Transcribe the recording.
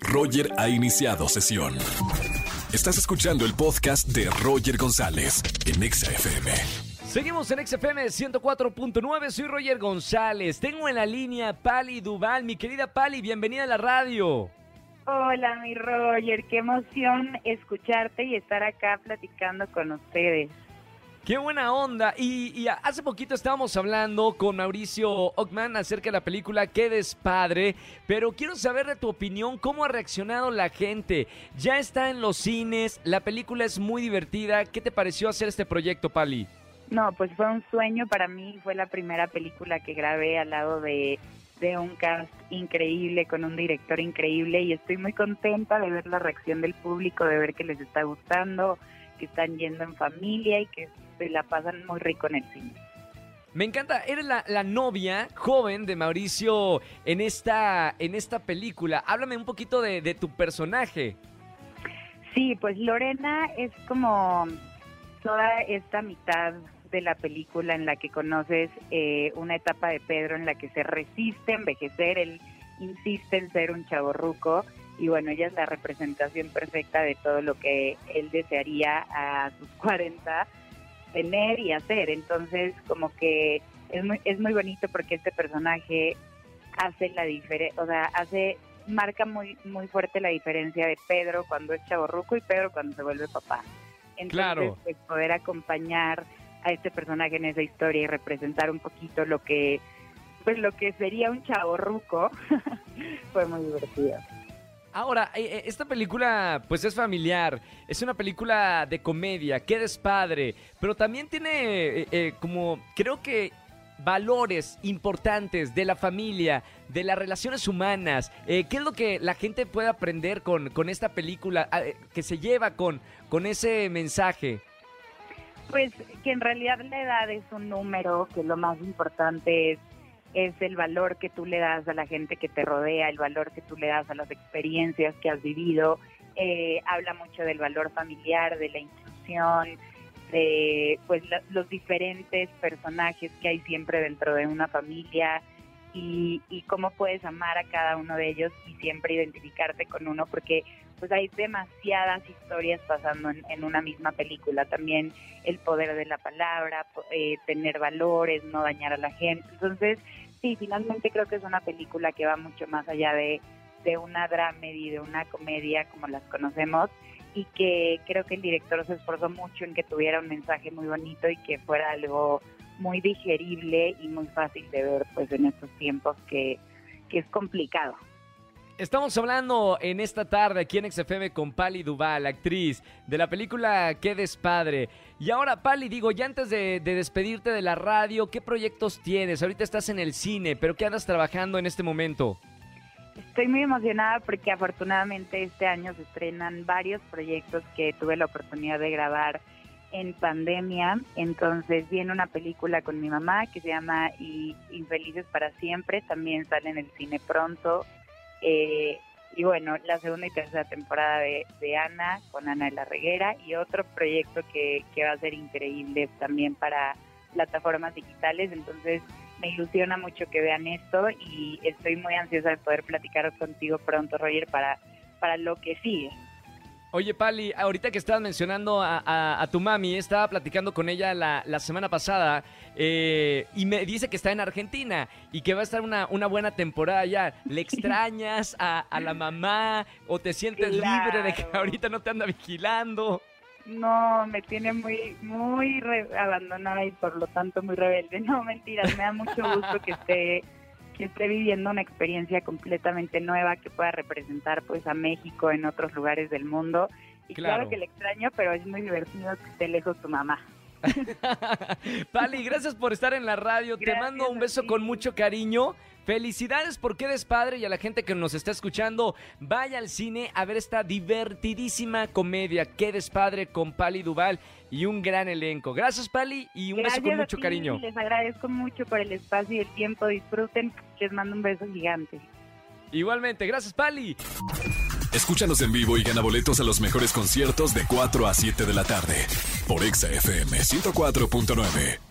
Roger ha iniciado sesión. Estás escuchando el podcast de Roger González en Exa FM. Seguimos en XFM 104.9, soy Roger González. Tengo en la línea Pali Duval, mi querida Pali, bienvenida a la radio. Hola, mi Roger, qué emoción escucharte y estar acá platicando con ustedes. Qué buena onda. Y, y hace poquito estábamos hablando con Mauricio Ockman acerca de la película Qué despadre, pero quiero saber de tu opinión, cómo ha reaccionado la gente. Ya está en los cines, la película es muy divertida. ¿Qué te pareció hacer este proyecto, Pali? No, pues fue un sueño para mí, fue la primera película que grabé al lado de, de un cast increíble, con un director increíble y estoy muy contenta de ver la reacción del público, de ver que les está gustando, que están yendo en familia y que se la pasan muy rico en el cine. Me encanta, eres la, la, novia joven de Mauricio en esta, en esta película. Háblame un poquito de, de, tu personaje. Sí, pues Lorena es como toda esta mitad de la película en la que conoces eh, una etapa de Pedro en la que se resiste a envejecer, él insiste en ser un chavo ruco y bueno, ella es la representación perfecta de todo lo que él desearía a sus 40 tener y hacer. Entonces, como que es muy, es muy bonito porque este personaje hace la diferencia, o sea, hace marca muy muy fuerte la diferencia de Pedro cuando es chaborruco y Pedro cuando se vuelve papá. Entonces, claro. pues, poder acompañar a este personaje en esa historia y representar un poquito lo que pues lo que sería un chaborruco fue muy divertido. Ahora, esta película pues es familiar, es una película de comedia, qué despadre, pero también tiene eh, eh, como, creo que valores importantes de la familia, de las relaciones humanas. Eh, ¿Qué es lo que la gente puede aprender con, con esta película eh, que se lleva con, con ese mensaje? Pues que en realidad la edad es un número, que lo más importante es es el valor que tú le das a la gente que te rodea, el valor que tú le das a las experiencias que has vivido. Eh, habla mucho del valor familiar, de la inclusión, de pues los diferentes personajes que hay siempre dentro de una familia y, y, cómo puedes amar a cada uno de ellos y siempre identificarte con uno porque pues hay demasiadas historias pasando en, una misma película también el poder de la palabra eh, tener valores no dañar a la gente entonces sí finalmente creo que es una película que va mucho más allá de de una dramedy de una comedia como las conocemos y que creo que el director se esforzó mucho en que tuviera un mensaje muy bonito y que fuera algo muy digerible y muy fácil de ver pues en estos tiempos que, que es complicado. Estamos hablando en esta tarde aquí en XFM con Pali Duval, actriz de la película Qué despadre. Y ahora, Pali, digo, ya antes de, de, despedirte de la radio, ¿qué proyectos tienes? Ahorita estás en el cine, pero ¿qué andas trabajando en este momento? Estoy muy emocionada porque afortunadamente este año se estrenan varios proyectos que tuve la oportunidad de grabar en pandemia. Entonces viene una película con mi mamá que se llama Infelices para siempre. También sale en el cine pronto. Eh, y bueno, la segunda y tercera temporada de, de, Ana con Ana de la Reguera y otro proyecto que, que va a ser increíble también para plataformas digitales. Entonces me ilusiona mucho que vean esto y estoy muy ansiosa de poder platicar contigo pronto, Roger, para, para lo que sigue. Oye, Pali, ahorita que estabas mencionando a, a, a, tu mami, estaba platicando con ella la, la semana pasada eh, y me dice que está en Argentina y que va a estar una, una buena temporada allá. ¿Le extrañas a, a la mamá o te sientes claro. libre de que ahorita no te anda vigilando? No, me tiene muy, muy abandonada y por lo tanto muy rebelde. No, mentiras, me da mucho gusto que esté esté viviendo una experiencia completamente nueva que pueda representar pues a México en otros lugares del mundo. Y claro, claro que le extraño, pero es muy divertido que esté lejos tu mamá. Pali, gracias por estar en la radio. Gracias Te mando un beso con mucho cariño. Felicidades por qué despadre y a la gente que nos está escuchando, vaya al cine a ver esta divertidísima comedia, qué despadre con Pali Duval y un gran elenco. Gracias Pali y un Gracias beso con mucho ti, cariño. Les agradezco mucho por el espacio y el tiempo, disfruten, les mando un beso gigante. Igualmente, gracias Pali. Escúchanos en vivo y gana boletos a los mejores conciertos de 4 a 7 de la tarde por Exa FM 104.9.